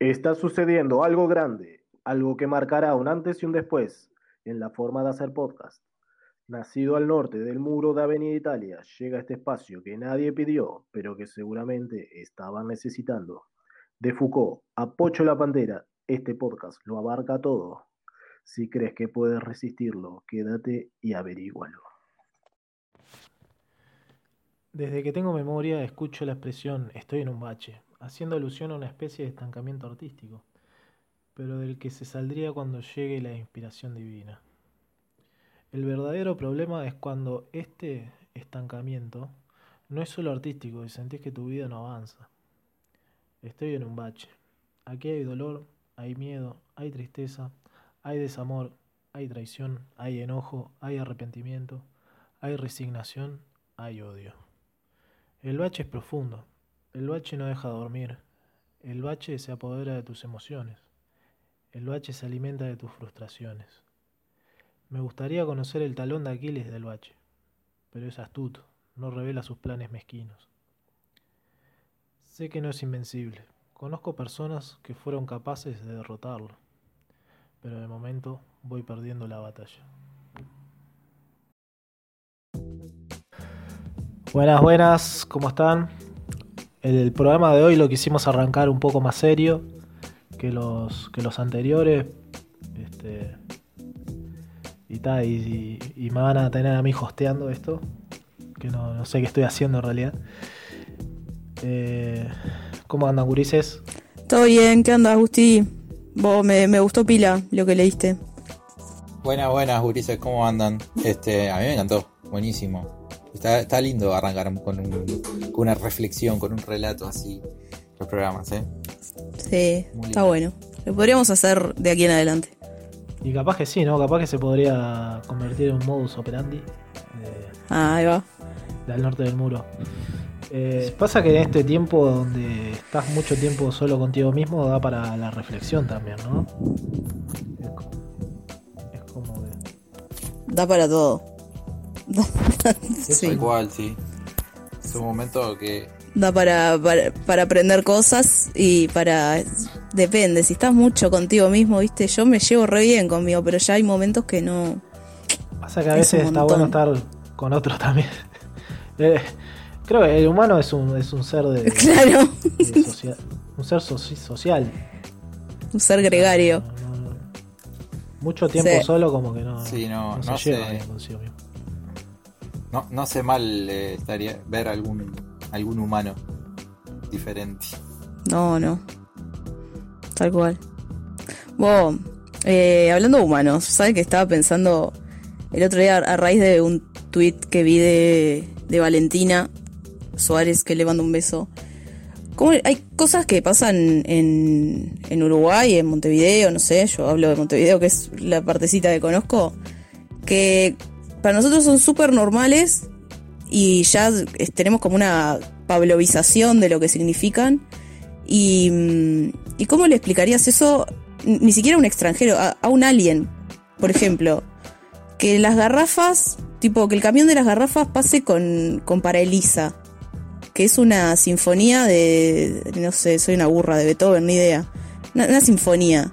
Está sucediendo algo grande, algo que marcará un antes y un después en la forma de hacer podcast. Nacido al norte del muro de Avenida Italia, llega este espacio que nadie pidió, pero que seguramente estaban necesitando. De Foucault a la Pantera, este podcast lo abarca todo. Si crees que puedes resistirlo, quédate y averígualo. Desde que tengo memoria escucho la expresión estoy en un bache, haciendo alusión a una especie de estancamiento artístico, pero del que se saldría cuando llegue la inspiración divina. El verdadero problema es cuando este estancamiento no es solo artístico y sentís que tu vida no avanza. Estoy en un bache. Aquí hay dolor, hay miedo, hay tristeza, hay desamor, hay traición, hay enojo, hay arrepentimiento, hay resignación, hay odio. El bache es profundo, el bache no deja dormir. El bache se apodera de tus emociones. El bache se alimenta de tus frustraciones. Me gustaría conocer el talón de Aquiles del bache, pero es astuto, no revela sus planes mezquinos. Sé que no es invencible. Conozco personas que fueron capaces de derrotarlo, pero de momento voy perdiendo la batalla. Buenas, buenas, ¿cómo están? El programa de hoy lo quisimos arrancar un poco más serio que los, que los anteriores. Este, y, y, me van a tener a mí hosteando esto. Que no, sé qué estoy haciendo en realidad. Eh, ¿Cómo andan, gurises? Todo bien, ¿qué andas, Agustí? Vos, me, me, gustó pila lo que leíste. Buenas, buenas, gurises, ¿cómo andan? Este, a mí me encantó, buenísimo. Está, lindo arrancar con, una reflexión, con un relato así, los programas, ¿eh? Sí, está bueno. Lo podríamos hacer de aquí en adelante. Y capaz que sí, ¿no? Capaz que se podría convertir en un modus operandi. ah, ahí va. Del norte del muro. Eh, pasa que en este tiempo donde estás mucho tiempo solo contigo mismo da para la reflexión también, ¿no? Es como, Da para todo. Sí. Igual, sí. Es un momento que... Da para, para, aprender cosas y para... Depende, si estás mucho contigo mismo, viste, yo me llevo re bien conmigo, pero ya hay momentos que no... Pasa que a veces está bueno estar con otros también. Eh, creo que el humano es un, es un ser de... Claro. un ser social. Un ser gregario. mucho tiempo solo como que no, sí, no, no, se lleva consigo mismo. No, no hace mal eh, estaría ver algún, algún humano diferente. No, no. Tal cual. Bueno, eh, hablando de humanos, ¿sabes que estaba pensando el otro día a raíz de un tweet que vi de, de Valentina Suárez, que le mando un beso? ¿Cómo hay cosas que pasan en, en Uruguay, en Montevideo, no sé, yo hablo de Montevideo, que es la partecita que conozco, que para nosotros son súper normales y ya tenemos como una pablovización de lo que significan. Y, mm, ¿y cómo le explicarías eso ni siquiera a un extranjero, a, un alien, por ejemplo? Que las garrafas, tipo, que el camión de las garrafas pase con, con Para Elisa, que es una sinfonía de, no sé, soy una burra de Beethoven, ni idea. una sinfonía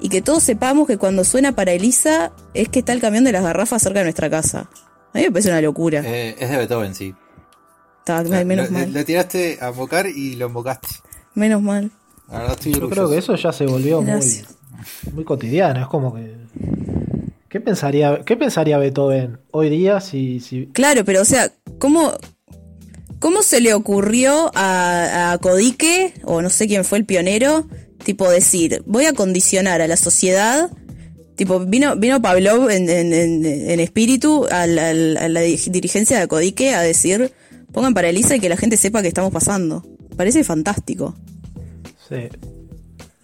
y que todos sepamos que cuando suena para Elisa es que está el camión de las garrafas cerca de nuestra casa. A mí me parece una locura. Eh, es de Beethoven, sí. Está, menos lo, mal. Lo tiraste a invocar y lo invocaste. Menos mal. Yo creo que eso ya se volvió muy, muy cotidiano. Es como que. ¿Qué pensaría, ¿Qué pensaría Beethoven hoy día si, si... Claro, pero o sea, ¿cómo, ¿cómo se le ocurrió a, a Codique, o no sé quién fue el pionero, tipo decir, voy a condicionar a la sociedad, tipo, vino, vino Pablo en, espíritu a la, dirigencia de Codique a decir, pongan para Elisa y que la gente sepa que estamos pasando. Parece fantástico. Sí.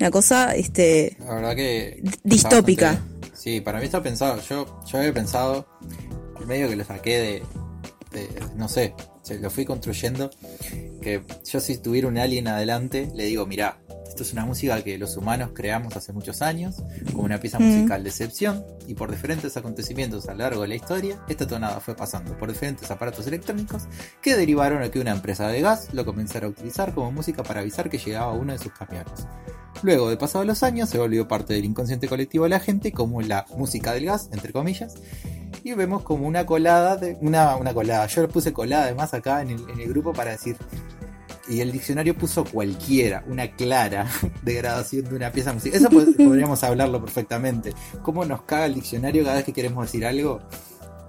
Una cosa, este... La verdad que... Distópica. sí, para mí está pensado. Yo, yo había pensado, el medio que lo saqué de, no sé, lo fui construyendo, que yo si tuviera un alien adelante, le digo, mirá, esto es una música que los humanos creamos hace muchos años, como una pieza musical de excepción, y por diferentes acontecimientos a lo largo de la historia, esta tonada fue pasando por diferentes aparatos electrónicos que derivaron a que una empresa de gas lo comenzara a utilizar como música para avisar que llegaba uno de sus camiones. Luego de pasados los años, se volvió parte del inconsciente colectivo de la gente, como la música del gas, entre comillas, y vemos como una colada, de, una, una colada, yo le puse colada además acá en el, en el grupo para decir, y el diccionario puso cualquiera, una clara degradación de una pieza musical. Eso pod- podríamos hablarlo perfectamente. ¿Cómo nos caga el diccionario cada vez que queremos decir algo?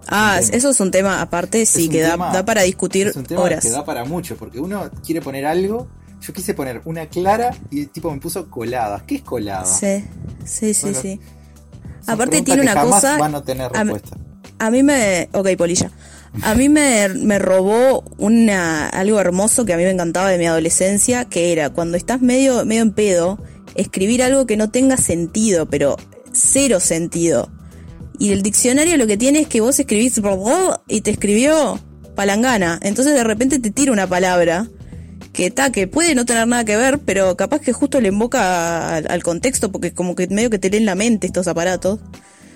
Ah, eso es un tema aparte, sí, que da, tema- da para discutir Es un tema horas. que da para mucho, porque uno quiere poner algo. Yo quise poner una clara y el tipo me puso colada. ¿Qué es colada? Sí, sí, sí, Bueno, sí. Aparte tiene que una jamás cosa- van a tener. A mí me. Ok, polilla. A mí me, me robó una, algo hermoso que a mí me encantaba de mi adolescencia, que era cuando estás medio, medio en pedo, escribir algo que no tenga sentido, pero cero sentido. Y el diccionario lo que tiene es que vos escribís y te escribió palangana. Entonces de repente te tira una palabra que está, que puede no tener nada que ver, pero capaz que justo le invoca al, al contexto, porque como que medio que te leen la mente estos aparatos.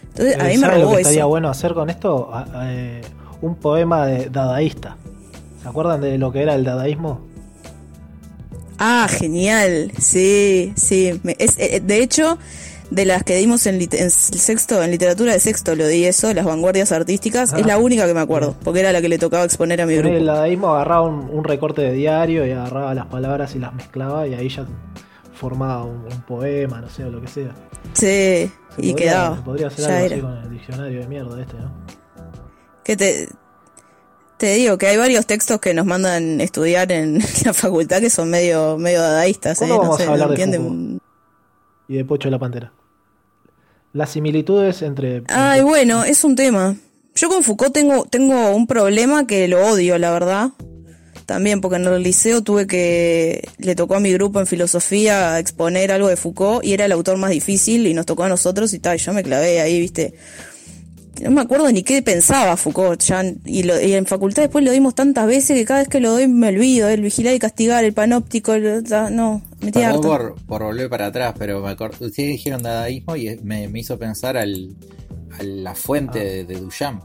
Entonces a mí me ¿Saben lo robó estaría eso. bueno hacer con esto? A- a- eh, un poema de dadaísta. ¿Se acuerdan de lo que era el dadaísmo? Ah, genial. Sí, sí. Es, eh, de hecho, de las que dimos en, en sexto, en literatura de sexto, lo di eso, las vanguardias artísticas, Ah. es la única que me acuerdo, porque era la que le tocaba exponer a mi Poner el grupo. dadaísmo agarraba un, un recorte de diario y agarraba las palabras y las mezclaba y ahí ya formaba un, un poema, no sé, o lo que sea. Sí, Se y podría- quedaba. podría hacer ya algo era. así con el diccionario de mierda este, ¿no? Que te, te digo que hay varios textos que nos mandan estudiar en la facultad que son medio, medio dadaístas, ¿eh? ¿Cuándo No vamos sé, a hablar no de. Y de Pocho la Pantera. Las similitudes entre... Ay, bueno, es un tema. Yo con Foucault tengo, tengo un problema que lo odio, la verdad. También, porque en el liceo tuve que. Le tocó a mi grupo en filosofía exponer algo de Foucault y era el autor más difícil y nos tocó a nosotros y tal. Yo me clavé ahí, viste. No me acuerdo ni qué pensaba Foucault. Ya, y, lo- y en facultad después lo dimos tantas veces que cada vez que lo doy me olvido. El vigilar y castigar, el panóptico, el, no, me tiene harta. por, por volver para atrás, pero me acuerdo, ustedes dijeron dadaísmo y me, me hizo pensar al, a la fuente Ah. de, de Duchamp.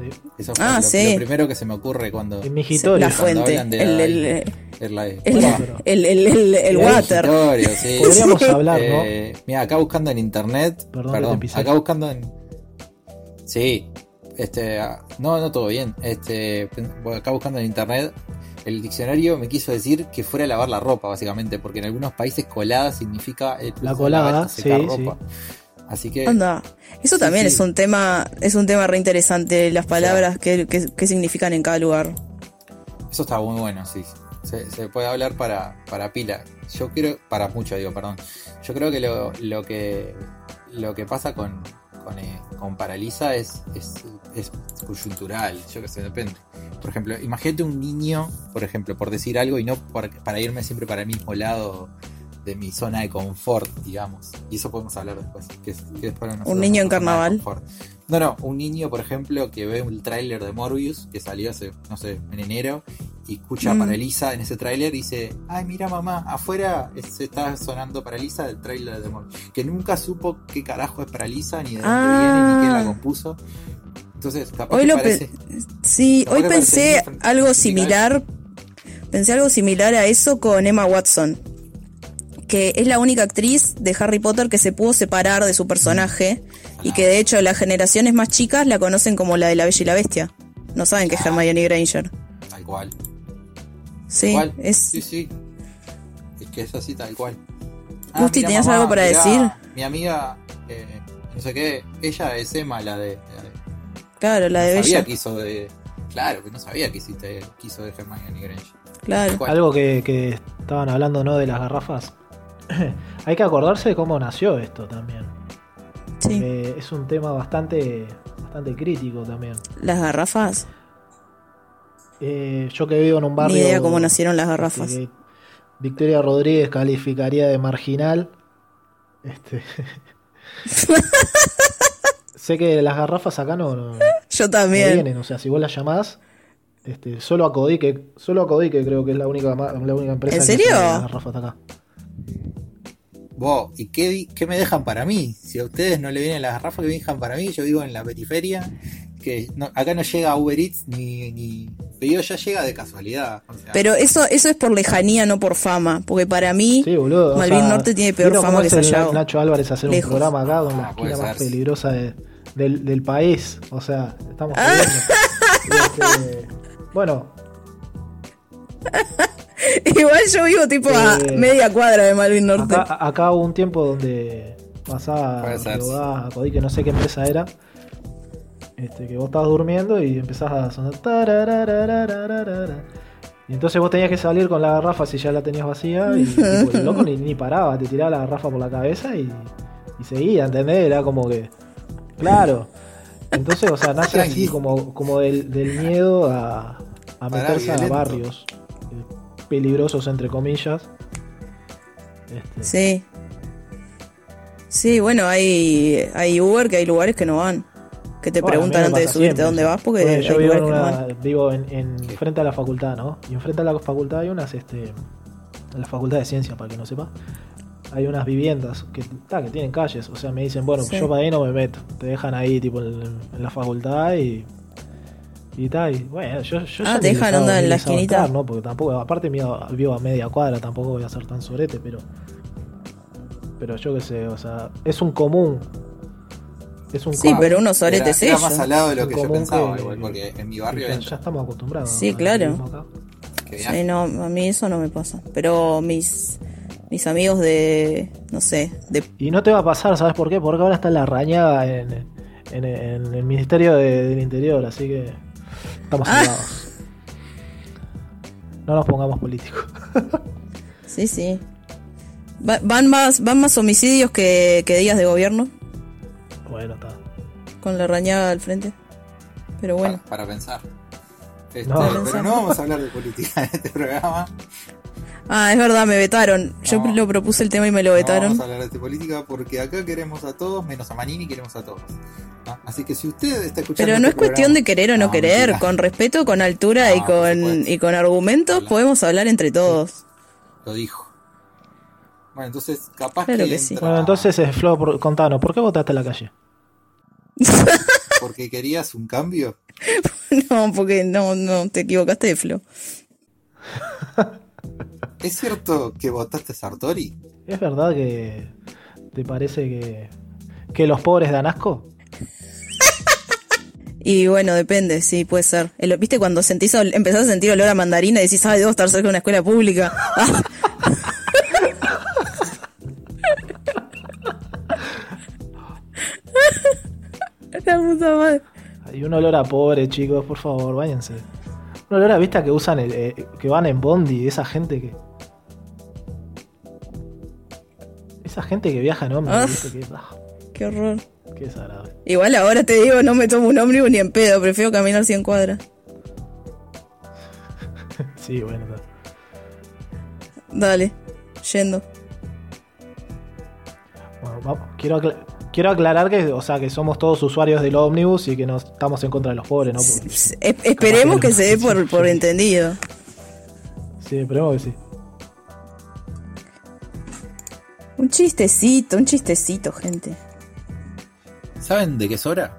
Sí. Eso fue Ah, lo, sí. lo primero que se me ocurre cuando... En Migitorio. La cuando fuente, hablan de el, el, el, el, el, el, el El water. Migitorio, sí. Podríamos hablar, ¿no? Eh, mira, acá buscando en internet. Perdón Perdón, acá buscando en. Sí, este. ah, No, no, todo bien. Este. Acá buscando en internet. El diccionario me quiso decir que fuera a lavar la ropa, básicamente, porque en algunos países colada significa eh, La lavar, colada, secar sí, ropa. Así que Anda. Eso Sí, también sí. es un tema, es un tema re interesante, las palabras que, que, que significan en cada lugar. eso está muy bueno, sí. Se, se puede hablar para, para pila. Yo creo, para mucho digo, perdón. Yo creo que lo, lo que lo que pasa con, con, Paraliza es, es, es coyuntural, yo que sé, depende. Por ejemplo, imagínate un niño, por ejemplo, por decir algo y no por- para irme siempre para el mismo lado de mi zona de confort, digamos. Y eso podemos hablar después. Que, es- que Un niño en carnaval. No, no, un niño, por ejemplo, que ve un tráiler de Morbius que salió hace, no sé, en enero y escucha Mm. Paraliza en ese tráiler y dice, ay, mira mamá, afuera se está sonando Paraliza del tráiler de Morbius. Que nunca supo qué carajo es Paraliza, ni de dónde Ah. viene, ni quién la compuso. Entonces, capaz Hoy que lo parece... pe- sí, hoy pensé algo similar, pensé algo similar a eso con Emma Watson, que es la única actriz de Harry Potter que se pudo separar de su personaje y que de hecho las generaciones más chicas la conocen como la de la Bella y la Bestia. No saben que es Hermione Granger. Tal cual. Sí, cual. es Sí, sí. Es que es así tal cual. Gusti, mira, ¿tenías mamá, algo para mirá, decir? Mi amiga, eh, no sé qué, ella es Emma, la de... la de- claro, la de no sabía Bella. que hizo de... Claro, que no sabía que hiciste, que hizo de Hermione Granger. Claro. Cual. Algo que, que estaban hablando, ¿no? De las garrafas. Hay que acordarse de cómo nació esto también. Sí. Porque es un tema bastante, bastante crítico también. Las garrafas. Eh, yo que vivo en un barrio... Ni idea cómo nacieron las garrafas. este, que Victoria Rodríguez calificaría de marginal. Este... sé que las garrafas acá no, no, no Yo también. vienen. O sea, si vos las llamás, este, solo a Codique, solo a Codique creo que es la única, la única empresa ¿En que serio? trae las garrafas acá. Vos, ¿y qué me dejan para mí? Si a ustedes no le vienen las garrafas que me dejan para mí, yo vivo en la periferia, que no- acá no llega Uber Eats ni, ni, Pero ya llega de casualidad. o sea, Pero eso, eso es por lejanía, no por fama. Porque para mí, Sí, boludo. o Malvin sea, Norte tiene peor ¿vieron fama que Sayago? Nacho Álvarez hacer Lejos. un programa acá con la Ah, esquina más peligrosa de- del, del país? O sea, estamos Ah. este, bueno, Igual yo vivo tipo a Eh, media cuadra de Malvin Norte. acá, acá hubo un tiempo donde pasaba a Codí, que no sé qué empresa era. Este, que vos estabas durmiendo y empezás a sonar. Y entonces vos tenías que salir con la garrafa si ya la tenías vacía. Y el loco ni, ni paraba, te tiraba la garrafa por la cabeza y, y seguía, ¿entendés? Era como que. Claro. Entonces, o sea, nace así como, como del, del miedo a, a Pará, meterse a barrios eh, peligrosos, entre comillas. Este, Sí. Sí, bueno, hay, hay Uber que hay lugares que no van. Que te Bueno, preguntan antes de subirte siempre, a dónde vas porque Bueno, hay yo vivo, en que no una, vivo en, en frente a la facultad, ¿no? Y enfrente a la facultad hay unas, este, la facultad de ciencia, para que no sepa, hay unas viviendas que, ta, que tienen calles. O sea, me dicen, bueno, Sí. yo para ahí no me meto. Te dejan ahí, tipo, en, en la facultad y. Y tal, y bueno, yo, yo Ah, ya te dejan onda en la esquinita. entrar, ¿no? Porque tampoco, aparte vivo a media cuadra, tampoco voy a ser tan sorete, pero. Pero yo qué sé, o sea, es un común. Es un Sí, pero unos soretes era, era ellos. más al lado de lo que yo pensaba, que- igual, porque en mi barrio ya, estamos acostumbrados. Sí, claro. Sí, no, a mí eso no me pasa. Pero mis, mis amigos de, no sé, de... Y no te va a pasar, ¿sabes por qué? Porque ahora está la rañada en, en- en el Ministerio de- del Interior, así que estamos Ah. salvados. No nos pongamos políticos. Sí, sí. Va- van, más, van más homicidios que, que días de gobierno, bueno, está. con la rañada al frente. Pero bueno. Para, para pensar. Este, No. pero Pensar. no vamos a hablar de política en este programa. Ah, es verdad, me vetaron. Yo No. lo propuse el tema y me lo No vetaron. vamos a hablar de política porque acá queremos a todos, menos a Manini queremos a todos. ¿Ah? Así que si usted está escuchando. Pero no es este cuestión de programa- querer o no, querer, mentira. con respeto, con altura y No, con y con argumentos podemos hablar entre todos. Lo dijo. Bueno, entonces capaz Claro que, que sí. entra Bueno, entonces, eh, Flo, por- contanos, ¿por qué votaste en la calle? porque querías un cambio. no, porque no, no, te equivocaste de Flo. ¿Es cierto que votaste Sartori? ¿Es verdad que te parece que, que los pobres dan asco? Y bueno, depende, sí, puede ser. El- ¿Viste cuando sentís, empezás a sentir olor a mandarina y decís, ay, debo estar cerca de una escuela pública? La puta madre. Hay un olor a pobre, chicos, por favor, váyanse. Un olor a vista que usan, el- eh, que van en Bondi, esa gente que. Esa gente que viaja en ómnibus, Ah. Que, ah, Qué horror. qué desagradable. Igual ahora te digo, no me tomo un ómnibus ni en pedo, prefiero caminar 100 cuadras. Sí, bueno. está. Dale, yendo. Bueno, vamos, quiero, acla- quiero aclarar que, o sea, que somos todos usuarios del ómnibus y que no estamos en contra de los pobres, ¿no? S- esperemos que se dé por, por entendido. sí, esperemos que sí. Un chistecito, un chistecito, gente. ¿Saben de qué es hora?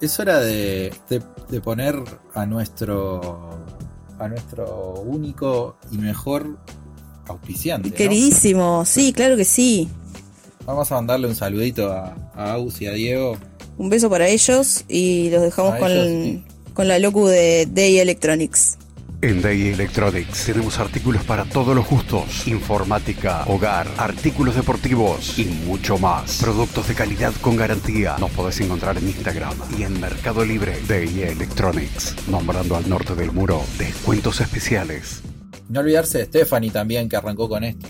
Es hora de, de- de poner a nuestro a nuestro único y mejor auspiciante. ¿no? Queridísimo, sí, claro que sí. Vamos a mandarle un saludito a, a Aus y a Diego. Un beso para ellos y los dejamos con, ellos, con la locu de Day Electronics. En Day Electronics tenemos artículos para todos los gustos, informática, hogar, artículos deportivos y mucho más. Productos de calidad con garantía. Nos podés encontrar en Instagram y en Mercado Libre. Day Electronics, nombrando al norte del muro, descuentos especiales. No olvidarse de Stephanie también, que arrancó con esto.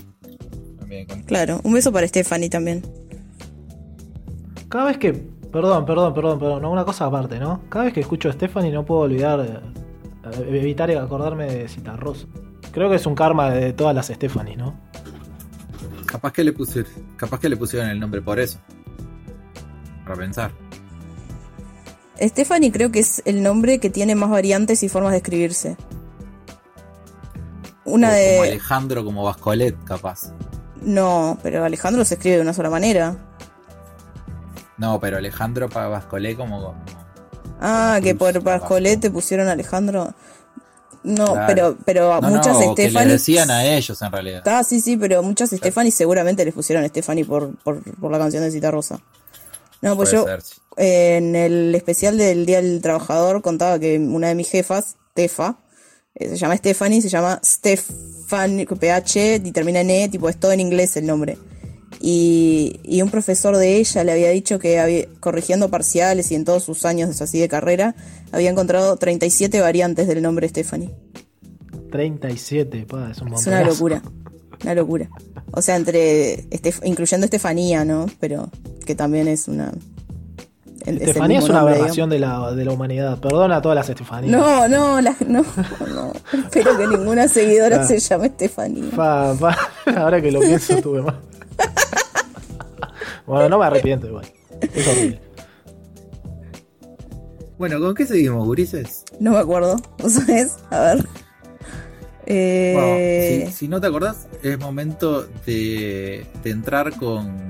También Claro, un beso para Stephanie también. Cada vez que. Perdón, perdón, perdón, perdón. no, Una cosa aparte, ¿no? Cada vez que escucho a Stephanie no puedo olvidar. eh, evitar acordarme de Citarrosa. Creo que es un karma de todas las Stephanie, ¿no? Capaz que le pusieron, capaz que le pusieron el nombre por eso. Para pensar. Stephanie creo que es el nombre que tiene más variantes y formas de escribirse. Una O Como de... Alejandro como Vascolet, capaz. No, pero Alejandro se escribe de una sola manera. No, pero Alejandro para Vascolet como, como Ah, que por Pascolet te pusieron Alejandro. No, Claro. pero, pero a No, muchas no, que le Stephanie. decían a ellos en realidad. Ah, sí, sí, pero muchas Stephanie seguramente les pusieron Stephanie por, por, por la canción de Cita Rosa. No, pues Puede yo ser, en el especial del Día del Trabajador contaba que una de mis jefas, Tefa, eh, se llama Stephanie, se llama Stefan, PH, y termina en E, tipo, es todo en inglés el nombre. Y, y un profesor de ella le había dicho que había, corrigiendo parciales y en todos sus años así de carrera, había encontrado 37 variantes del nombre Stephanie. 37, pa, es un Es montón. una locura, una locura. O sea, entre Estef- incluyendo Estefanía, ¿no? Pero que también es una... el Estefanía es una nombre, aberración de la, de la humanidad. Perdona a todas las Estefanías. No, no, la- no, no. Espero que ninguna seguidora Ah. se llame Estefanía. Pa, pa, ahora que lo pienso, tuve más. bueno, no me arrepiento igual. Es horrible. Bueno, ¿con qué seguimos, gurises? No me acuerdo, ¿vos sabés? A ver. Eh, si no te acordás, es momento de, de entrar con,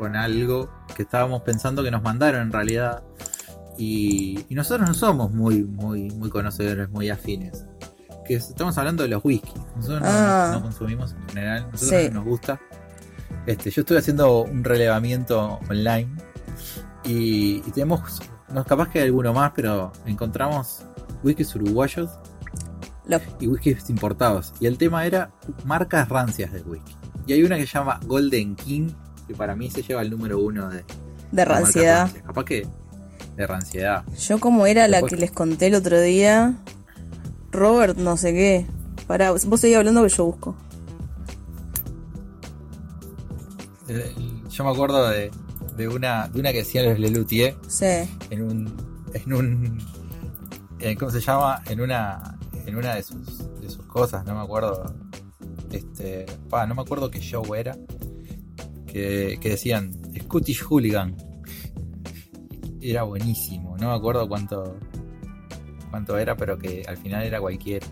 con algo que estábamos pensando que nos mandaron en realidad. Y, y nosotros no somos muy, muy, muy conocedores, muy afines. Que es- estamos hablando de los whisky. Nosotros no- Ah. no, consumimos en general, nosotros Sí. nos gusta. Este, yo estuve haciendo un relevamiento online y, y tenemos, no capaz que hay alguno más, pero encontramos whiskies uruguayos y whiskies importados. Y el tema era marcas rancias de whisky. Y hay una que se llama Golden King, que para mí se lleva el número uno de, de ranciedad. Capaz que de ranciedad. Yo como era la que les conté el otro día, Robert no sé qué. Pará, vos seguís hablando que yo busco. Eh, Yo me acuerdo de, de una de una que decía los Lelutier Sí. en un en un eh, ¿cómo se llama? En una en una de sus de sus cosas, no me acuerdo. Este, pa, no me acuerdo qué show era. Que, decían Scottish Hooligan. Era buenísimo, no me acuerdo cuánto cuánto era, pero que al final era cualquiera.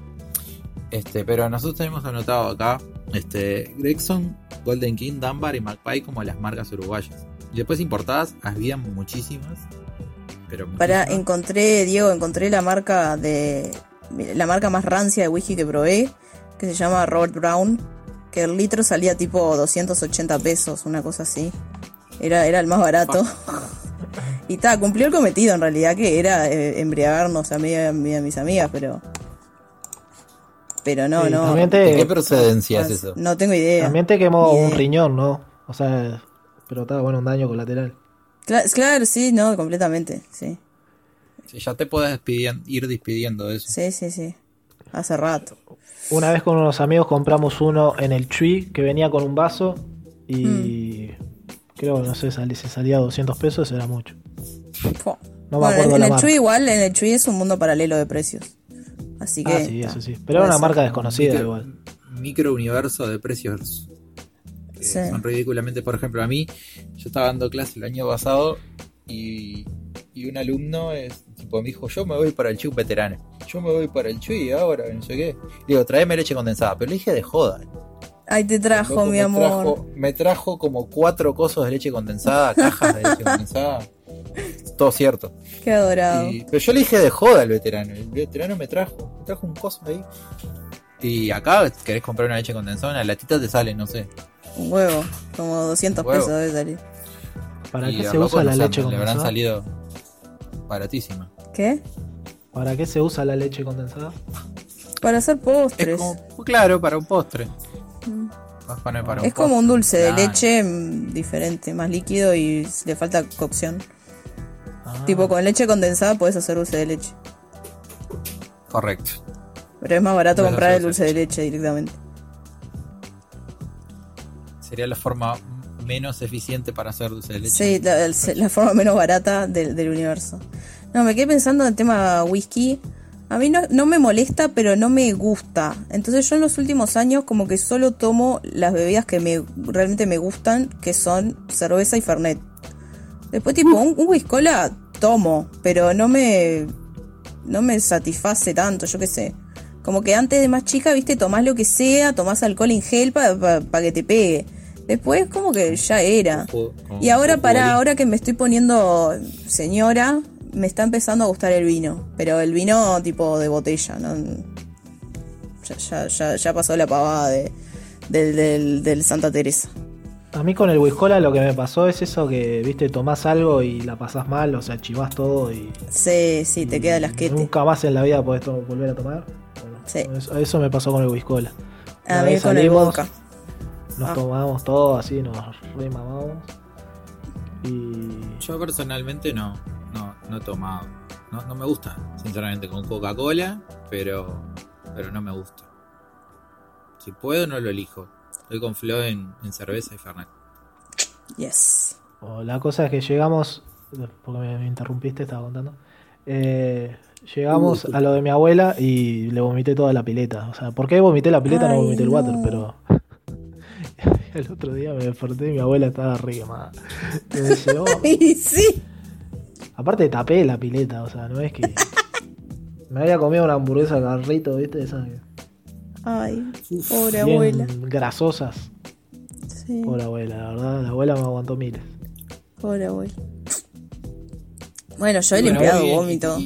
Este, pero nosotros tenemos anotado acá este Gregson, Golden King, Dunbar y Magpie como las marcas uruguayas. Después importadas había muchísimas. Pero Para, muchísimas. encontré, Diego, encontré la marca de. La marca más rancia de whisky que probé, que se llama Robert Brown, que el litro salía tipo 280 pesos, una cosa así. Era, era el más barato. y ta, cumplió el cometido en realidad, que era eh, embriagarnos a mí y a, mí a mis amigas, pero. Pero no, Sí, no. ¿De qué procedencia es eso? No tengo idea. también te quemó un idea. riñón, ¿no? O sea, pero está bueno, un daño colateral. Cla- claro, sí, no, completamente, sí. Si ya te puedes ir despidiendo de eso. Sí, sí, sí. Hace rato. Una vez con unos amigos compramos uno en el Tree que venía con un vaso y creo, no sé, sal- si salía 200 pesos era mucho. Fua. No me bueno, acuerdo en la el marca. Chui igual, en el Chui es un mundo paralelo de precios. Así que. Ah, sí, eso sí. Pero era una ser. marca desconocida Micro, igual. micro universo de precios que Sí. son ridículamente. Por ejemplo, a mí, yo estaba dando clase el año pasado y, y un alumno es, tipo, me dijo: Yo me voy para el CHU veterano. Yo me voy para el CHUI ahora, no sé qué. Digo, tráeme leche condensada. Pero le dije de joda. Ay, te trajo, Loco, mi me amor. Trajo, me trajo como cuatro cosos de leche condensada, cajas de leche condensada. Todo cierto. Qué adorado. Y- pero yo le dije de joda al veterano. El veterano me trajo, me trajo un coso ahí. Y acá querés comprar una leche condensada, una latita te sale, no sé. Un huevo. Como 200 Un huevo. pesos debe salir. ¿Para y qué se usa la leche saben, Le habrán condensada? salido baratísima. ¿Qué? ¿Para qué se usa la leche condensada? Para hacer Es postres. como, claro, para un postre. Mm. Vas a poner para un Es como un dulce de Claro. leche mm, diferente, más líquido y le falta cocción. Ah, Tipo, con leche condensada puedes hacer dulce de leche. Correcto. Pero es más barato comprar el dulce de leche directamente. Sería la forma menos eficiente para hacer dulce de leche. Sí, la, forma menos barata del, del universo. No, me quedé pensando en el tema whisky. A mí no, no me molesta, pero no me gusta. Entonces yo en los últimos años como que solo tomo las bebidas que me realmente me gustan, que son cerveza y fernet. Después tipo un, un whisky cola tomo, pero no me no me satisface tanto, yo qué sé. Como que antes de más chica, viste, tomás lo que sea, tomás alcohol en gel para que te pegue. Después como que ya era. Y ahora para ahora que me estoy poniendo señora, me está empezando a gustar el vino, pero el vino tipo de botella, ¿no? Ya, ya, ya, ya pasó la pavada de, del, del, del Santa Teresa. A mí con el Whiskola lo que me pasó es eso que, viste, tomás algo y la pasás mal, o sea, chivás todo y Sí, sí, te queda el asquete. nunca más en la vida podés to- volver a tomar. Bueno, Sí. eso, eso me pasó con el Whiskola. A mí con el vodka. Nos Ah. tomamos todo así, nos remamamos. Y Yo personalmente no, no, he tomado. No, no me gusta, sinceramente, con Coca-Cola, pero, pero no me gusta. Si puedo, no lo elijo. Estoy con Flo en, en cerveza y Fernet. Yes. o la cosa es que llegamos, porque me, me interrumpiste, estaba contando. Eh, llegamos Uh, a lo de mi abuela y le vomité toda la pileta. O sea, ¿por qué vomité la pileta? Ay, no vomité el water, pero. el otro día me desperté y mi abuela estaba re quemada. Y me "Oh". Sí. Aparte tapé la pileta, o sea, no es que. Me había comido una hamburguesa carrito, ¿viste? Esas Ay, pobre bien abuela. grasosas. Sí, Pobre abuela, la verdad, la abuela me aguantó miles. pobre abuela. Bueno, yo he Bueno, limpiado vómito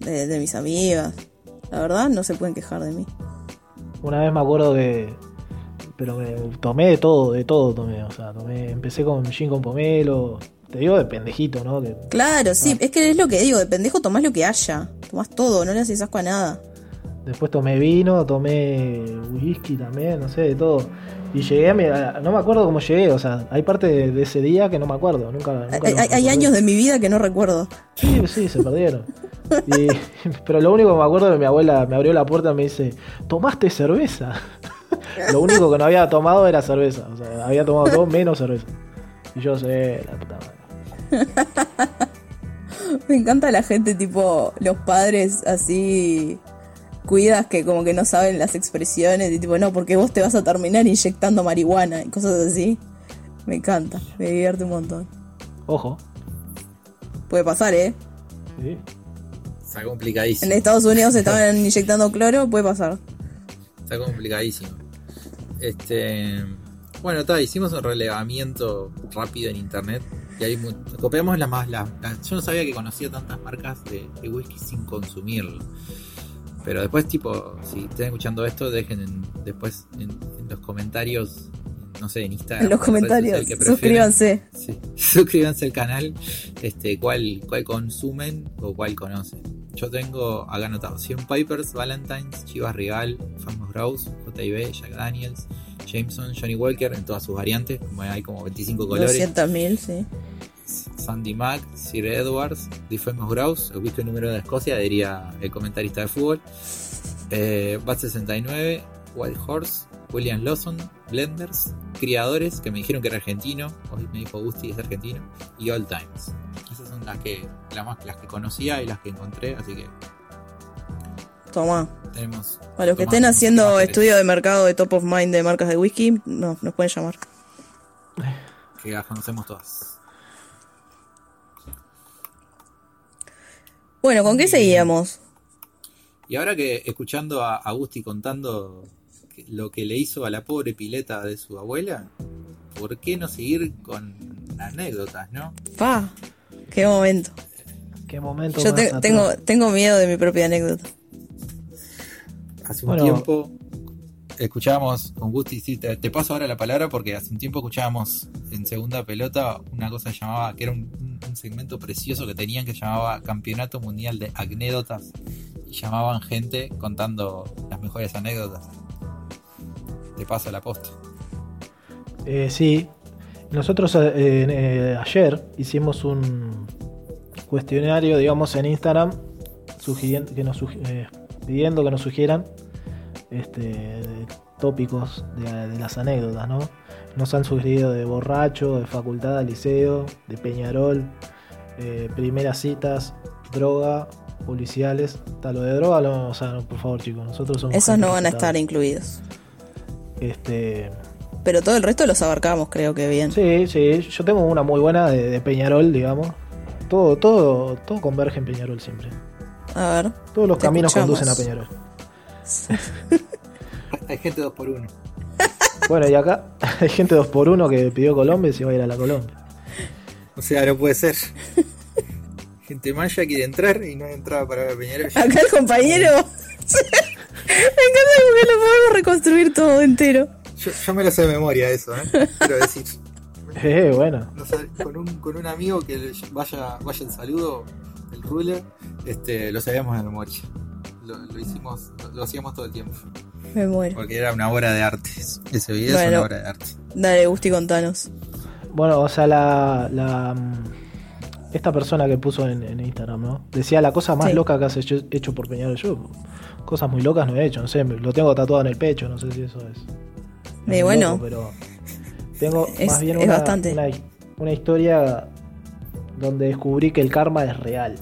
de, de mis amigas. La verdad, no se pueden quejar de mí. Una vez me acuerdo que. Pero me tomé de todo, de todo tomé. O sea, tomé, empecé con gin con pomelo. Te digo de pendejito, ¿no? Que Claro, sí, Ah. es que es lo que digo, de pendejo tomás lo que haya. Tomás todo, no le haces asco a nada. después tomé vino, tomé whisky también, no sé, de todo. Y llegué a mi. No me acuerdo cómo llegué, o sea, hay parte de, de ese día que no me acuerdo. Nunca. nunca Hay, años de mi vida que no recuerdo. Sí, sí, se perdieron. Y- pero lo único que me acuerdo es que mi abuela me abrió la puerta y me dice, ¿tomaste cerveza? lo único que no había tomado era cerveza. O sea, había tomado todo menos cerveza. Y yo sé, la puta madre. Me encanta la gente tipo, los padres así cuidas que como que no saben las expresiones y tipo, no, porque vos te vas a terminar inyectando marihuana y cosas así. Me encanta, me divierte un montón. Ojo. Puede pasar, ¿eh? Sí. Está complicadísimo. En Estados Unidos estaban inyectando cloro, puede pasar. Está complicadísimo. Este. Bueno, está, hicimos un relevamiento rápido en internet. Y ahí copiamos las más. las- las- yo no sabía que conocía tantas marcas de, de whisky sin consumirlo. Pero después, tipo, si están escuchando esto, dejen en- después en, en los comentarios, no sé, en Instagram. En los comentarios, que suscríbanse. Sí. Suscríbanse al canal, este, cuál, cuál consumen o cuál conocen. Yo tengo acá anotado 100 Pipers, Valentine's, Chivas Regal, Famous Grouse, JB, Jack Daniels, Jameson, Johnny Walker en todas sus variantes, como hay como 25 colores. 200.000, sí. Sandy Mac, Sir Edwards, Famous Grouse, el whisky número de Escocia, diría el comentarista de fútbol. Eh, Bat 69, Wild Horse, William Lawson, Blenders, Criadores, que me dijeron que era argentino, hoy me dijo Gusti es argentino, y All Times. Esas son las que, las, más, las que conocía y las que encontré, así que Toma. tenemos. A los que tomá, estén haciendo estudio de mercado de top of mind de marcas de whisky, no, nos pueden llamar. Que las conocemos todas. Bueno, ¿con qué seguíamos? Y ahora que escuchando a Agusti contando lo que le hizo a la pobre pileta de su abuela, ¿por qué no seguir con anécdotas, no? Pa, qué momento. Qué momento. Yo te- tengo, tengo miedo de mi propia anécdota. Hace un Bueno. tiempo escuchábamos con Gusti, sí, te, te paso ahora la palabra porque hace un tiempo escuchábamos en segunda pelota una cosa que llamaba, que era un, segmento precioso que tenían que llamaba Campeonato Mundial de Anécdotas y llamaban gente contando las mejores anécdotas. Te paso la posta. Eh, sí, nosotros eh, eh, ayer hicimos un cuestionario, digamos, en Instagram, sugiriendo que nos eh, pidiendo que nos sugieran este, tópicos de, de las anécdotas, ¿no? Nos han sugerido de borracho, de facultad, liceo, de Peñarol, eh, primeras citas, droga, policiales. Tal, lo de droga, lo- o sea, no, por favor, chicos, nosotros somos. Esos no van a estar incluidos. Este, Pero todo el resto los abarcamos, creo que bien. Sí, sí, yo tengo una muy buena de, de Peñarol, digamos. Todo, todo, todo converge en Peñarol siempre. A ver. Todos los caminos escuchamos. conducen a Peñarol. Hay gente dos por uno. Bueno, y acá hay gente 2 por 1 que pidió Colombia y se va a ir a la Colombia. O sea, no puede ser. Gente maya quiere entrar y no entraba para ver a Peñarol. Acá el compañero. me encanta porque lo podemos reconstruir todo entero. Yo, yo me lo sé de memoria eso, ¿eh? Quiero decir. Eh, bueno. No sé, con, un, con un amigo que vaya, vaya el saludo, el ruler, este, lo sabíamos de memoria. Lo, lo hicimos, lo, lo hacíamos todo el tiempo. Me muero. Porque era una obra de arte. Ese video es una obra de arte. Dale, Gusti, contanos. Bueno, o sea, la, la mm, esta persona que puso en, en Instagram, ¿no? Decía la cosa más Sí. loca que has hecho, hecho por Peñarol. Yo cosas muy locas no he hecho, no sé, me- lo tengo tatuado en el pecho, no sé si eso es. es Eh, muy bueno. loco, pero tengo Es- más bien es una, bastante. una, una historia donde descubrí que el karma es real.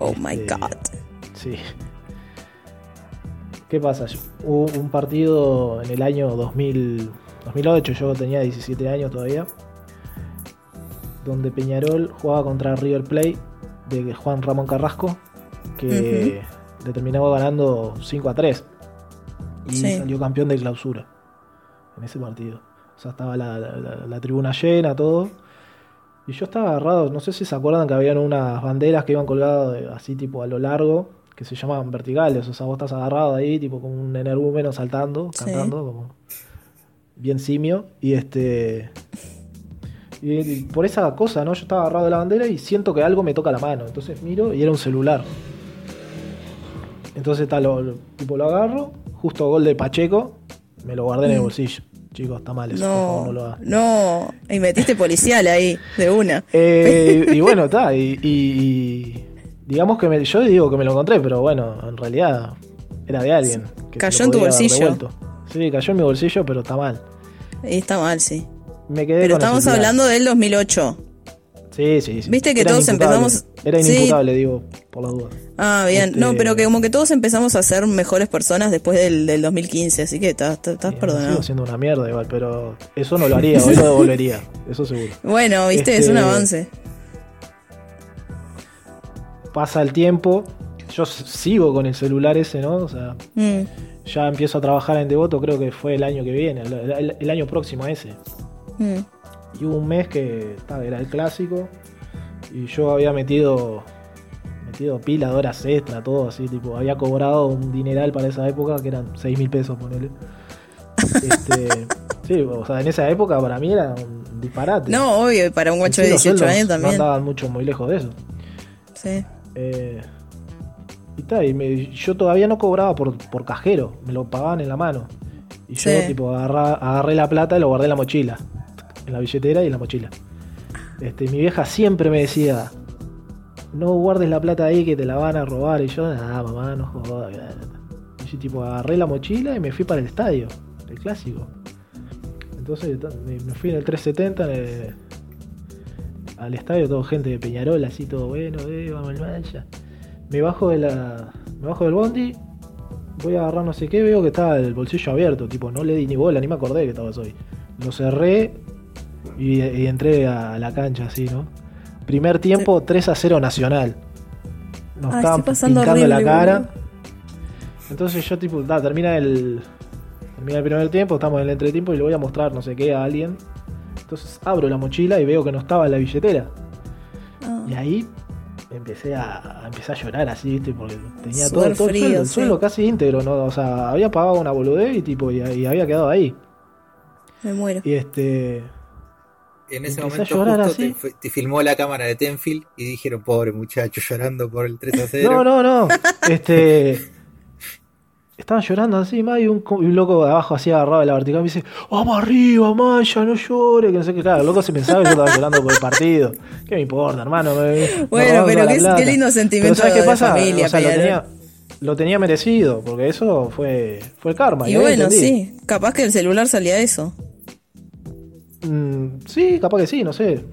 Oh my Este, god. Sí. ¿Qué pasa? Hubo un partido en el año 2000, 2008, yo tenía 17 años todavía, donde Peñarol jugaba contra River Plate de Juan Ramón Carrasco, que le terminaba ganando 5 a 3 y Sí. salió campeón de clausura en ese partido. O sea, estaba la, la- la- la tribuna llena, todo. Y yo estaba agarrado, no sé si se acuerdan que habían unas banderas que iban colgadas así tipo a lo largo, que se llamaban verticales, o sea, vos estás agarrado ahí, tipo como un energúmeno saltando, Sí. cantando, como bien simio, y este... Y, y por esa cosa, ¿no? Yo estaba agarrado de la bandera y siento que algo me toca la mano, entonces miro y era un celular. Entonces tal, lo, lo- tipo, lo agarro, justo gol de Pacheco, me lo guardé en el Mm. bolsillo. Chicos, está mal eso, favor, No, no lo no. Y metiste policial ahí, de una. Eh, y bueno, está. Y digamos que me- yo digo que me lo encontré, pero bueno, en realidad era de alguien. que Cayó en tu bolsillo. Sí, cayó en mi bolsillo, pero está mal. Está mal, sí. Me quedé Pero con estamos hablando del 2008. Sí, sí, sí. Viste que Era todos empezamos- Era Sí. inimputable, digo, por las dudas. Ah, bien. Este- No, pero que como que todos empezamos a ser mejores personas después del, del 2015, así que estás estás- Sí, perdonado. Sigo siendo una mierda igual, pero eso no lo haría, hoy lo devolvería, eso seguro. Bueno, viste, es Este- un avance. Pasa el tiempo, yo sigo con el celular ese, ¿no? O sea, Mm, ya empiezo a trabajar en Devoto, creo que fue el año que viene, el, el- el año próximo a ese. mm. Y hubo un mes que ta, era el clásico y yo había metido metido pila de horas extra, todo así, tipo, había cobrado un dineral para esa época que eran 6 mil pesos, ponele. Este, sí, o sea, en esa época para mí era un disparate. No, obvio, y para un guacho de los 18 sueldos años también. No andaban mucho muy lejos de eso. Sí. Eh, y ta, y me- yo todavía no cobraba por, por cajero, me lo pagaban en la mano. Y yo Sí. tipo agarra- agarré la plata y lo guardé en la mochila. En la billetera y en la mochila. Este, mi vieja siempre me decía, no guardes la plata ahí que te la van a robar. Y yo, ah, mamá, no jodas. Y yo tipo agarré la mochila y me fui para el estadio, el clásico. Entonces me fui en el 370 en el- al estadio, todo gente de Peñarol, así todo bueno, eh, vamos al mancha. Me bajo de la. Me bajo del bondi, voy a agarrar no sé qué, veo que estaba el bolsillo abierto, tipo, no le di ni bola, ni me acordé que estaba ahí. Lo cerré y, y entré a la cancha así, ¿no? Primer tiempo, 3 a 0 Nacional. Nos Ay, estaban pintando la cara. boludo. Entonces yo tipo, da, termina el. Termina el primer tiempo, estamos en el entretiempo y le voy a mostrar no sé qué a alguien. Entonces abro la mochila y veo que no estaba en la billetera. Ah. Y ahí empecé a, a- empecé a llorar así, ¿viste? Porque tenía todo, todo el frío, sueldo, el sí. sueldo casi íntegro, ¿no? O sea, había pagado una boludez y tipo, y, y había quedado ahí. Me muero. Y este. En ese Empecé a momento llorar justo así. te, te filmó la cámara de Tenfield y dijeron, pobre muchacho, llorando por el 3 a 0. No, no, no. Este. Estaban llorando así, más y un, y un loco de abajo así agarrado de la vertical me dice, vamos arriba, Maya, no llores, que no sé qué, claro, el loco se pensaba que yo estaba llorando por el partido. ¿Qué me importa, hermano? Me- Bueno, pero qué- lindo sentimiento Pero ¿sabes qué pasa? familia, O sea, lo tenía, lo tenía merecido, porque eso fue, fue karma. Y bueno, entendí. sí, capaz que el celular salía eso. Mm, sí, capaz que sí, no sé.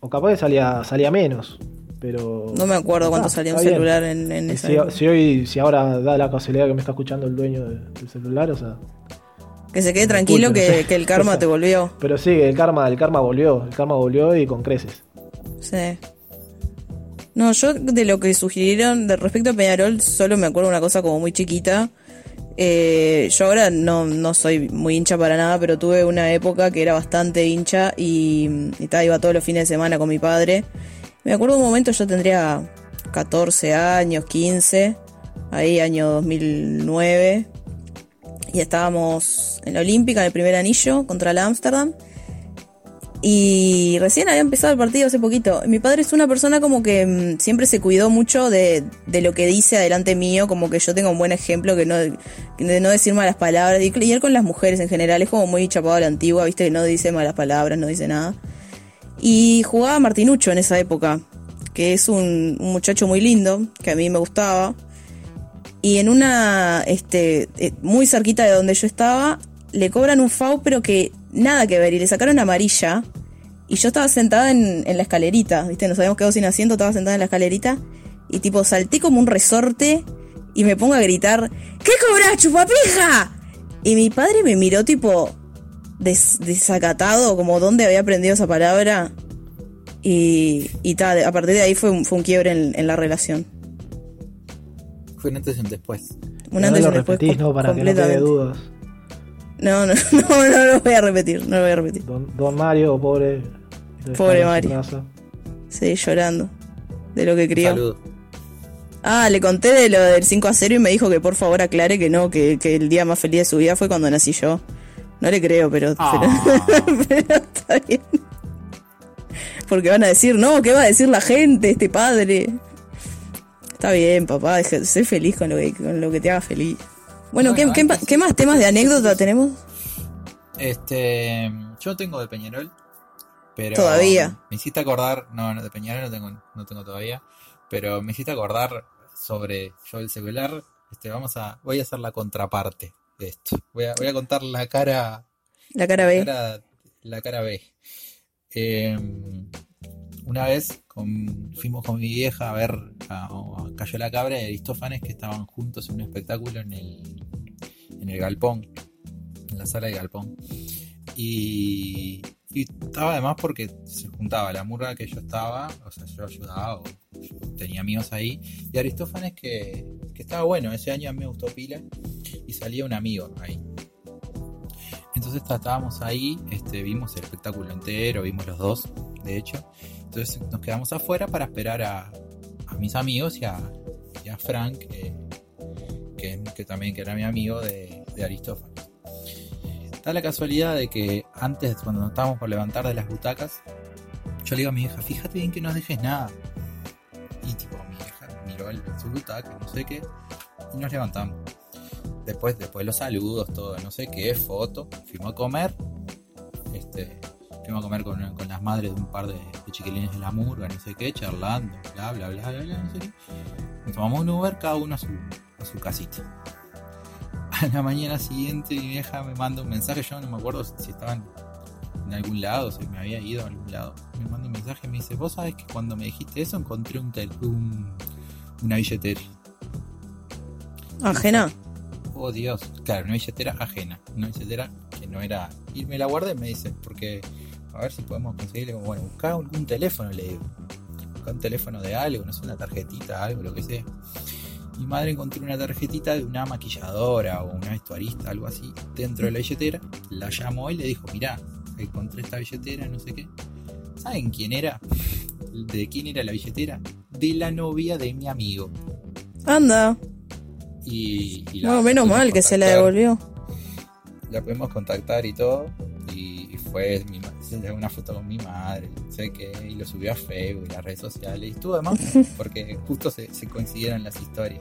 O capaz que salía, salía menos. Pero. No me acuerdo cuánto Ah, salía un celular en, en esa si, hoy, si ahora da la casualidad que me está escuchando el dueño de- del celular, o sea. Que se quede tranquilo que, no sé. que el karma O sea, te volvió. Pero sí, el karma, el karma volvió, el karma volvió y con creces. Sí. No, yo de lo que sugirieron de respecto a Peñarol, solo me acuerdo una cosa como muy chiquita. Eh, yo ahora no, no soy muy hincha para nada, pero tuve una época que era bastante hincha y, y ta, iba todos los fines de semana con mi padre. Me acuerdo un momento, yo tendría 14 años, 15, ahí año 2009, y estábamos en la Olímpica, en el primer anillo, contra la Ámsterdam. Y recién había empezado el partido hace poquito. Mi padre es una persona como que mm, siempre se cuidó mucho de, de, lo que dice adelante mío, como que yo tengo un buen ejemplo que no, de no decir malas palabras. Y, y él con las mujeres en general es como muy chapado a la antigua, viste que no dice malas palabras, no dice nada. Y jugaba Martinucho en esa época, que es un, muchacho muy lindo, que a mí me gustaba. Y en una, este, eh, muy cerquita de donde yo estaba, le cobran un FAU, pero que nada que ver, y le sacaron amarilla. Y yo estaba sentada en, en, la escalerita, ¿viste? Nos habíamos quedado sin asiento, estaba sentada en la escalerita. Y tipo, salté como un resorte y me pongo a gritar, ¿qué cobras, chupapija? Y mi padre me miró tipo des, desacatado, como dónde había aprendido esa palabra. Y, y tal, a partir de ahí fue un, fue un quiebre en, en, la relación. Fue un antes y un después. Un antes y un después. Repetís, no, para que no quede dudas. No, no, no, no lo voy a repetir, no lo voy a repetir. Don, don Mario, pobre. Pobre Mario. Sí, llorando. De lo que crió. Ah, le conté de lo del 5 a 0 y me dijo que por favor aclare que no, que, que el día más feliz de su vida fue cuando nací yo. No le creo, pero, Ah. pero, pero está bien. Porque van a decir, no, ¿qué va a decir la gente, este padre? Está bien, papá, sé feliz con lo que, con lo que te haga feliz. Bueno, ¿qué, Bueno, qué, antes- qué más temas de anécdota tenemos? Este, yo tengo de Peñarol, pero Todavía. me hiciste acordar, no, no de Peñarol no tengo, no tengo todavía, pero me hiciste acordar sobre yo el celular. Este, vamos a, voy a hacer la contraparte de esto. Voy a, voy a contar la cara, La cara B. cara- la cara B. Eh, una vez con- fuimos con mi vieja a ver a, a Cayo la Cabra y Aristófanes que estaban juntos en un espectáculo en el, en el galpón, en la sala de galpón. Y, y estaba además porque se juntaba la murga que yo estaba, o sea, yo ayudaba, o yo tenía amigos ahí, y Aristófanes que, estaba bueno, ese año a mí me gustó pila, y salía un amigo ahí. Entonces estábamos ahí, este, vimos el espectáculo entero, vimos los dos, de hecho. Entonces nos quedamos afuera para esperar a, mis amigos y a, Frank, que, que, que también que era mi amigo de, de Aristófanes. Da la casualidad de que antes, cuando nos estábamos por levantar de las butacas, yo le digo a mi hija, fíjate bien que no dejes nada. No sé qué, y nos levantamos. Después, después los saludos, todo, no sé qué, foto. Fuimos a comer. Este, fuimos a comer con, con las madres de un par de, chiquilines de la murga, no sé qué, charlando, bla, bla, bla, bla, bla, no sé qué. Nos tomamos un Uber, cada uno a su, a su casita. A la mañana siguiente mi vieja me manda un mensaje, yo no me acuerdo si estaban en algún lado, si me había ido a algún lado. Me manda un mensaje me dice, vos sabés que cuando me dijiste eso encontré un, tel- una billetera. Ajena. Oh Dios, claro, una billetera ajena, una billetera que no era. Y me la guardé, me dice, porque a ver si podemos conseguirle. Bueno, buscá un, teléfono, le digo. Buscá un teléfono de algo, no sé, una tarjetita, algo, lo que sea. Mi madre encontró una tarjetita de una maquilladora o una vestuarista, algo así, dentro de la billetera. La llamó y le dijo: Mirá, encontré esta billetera, no sé qué. ¿Saben quién era? ¿De quién era la billetera? De la novia de mi amigo. Anda. Y, y la Bueno, menos mal que se la devolvió. la pudimos contactar y todo. Y, y fue mi una foto con mi madre, no sé qué, y lo subió a Facebook y las redes sociales. Y estuvo además porque justo se, se coincidieron las historias.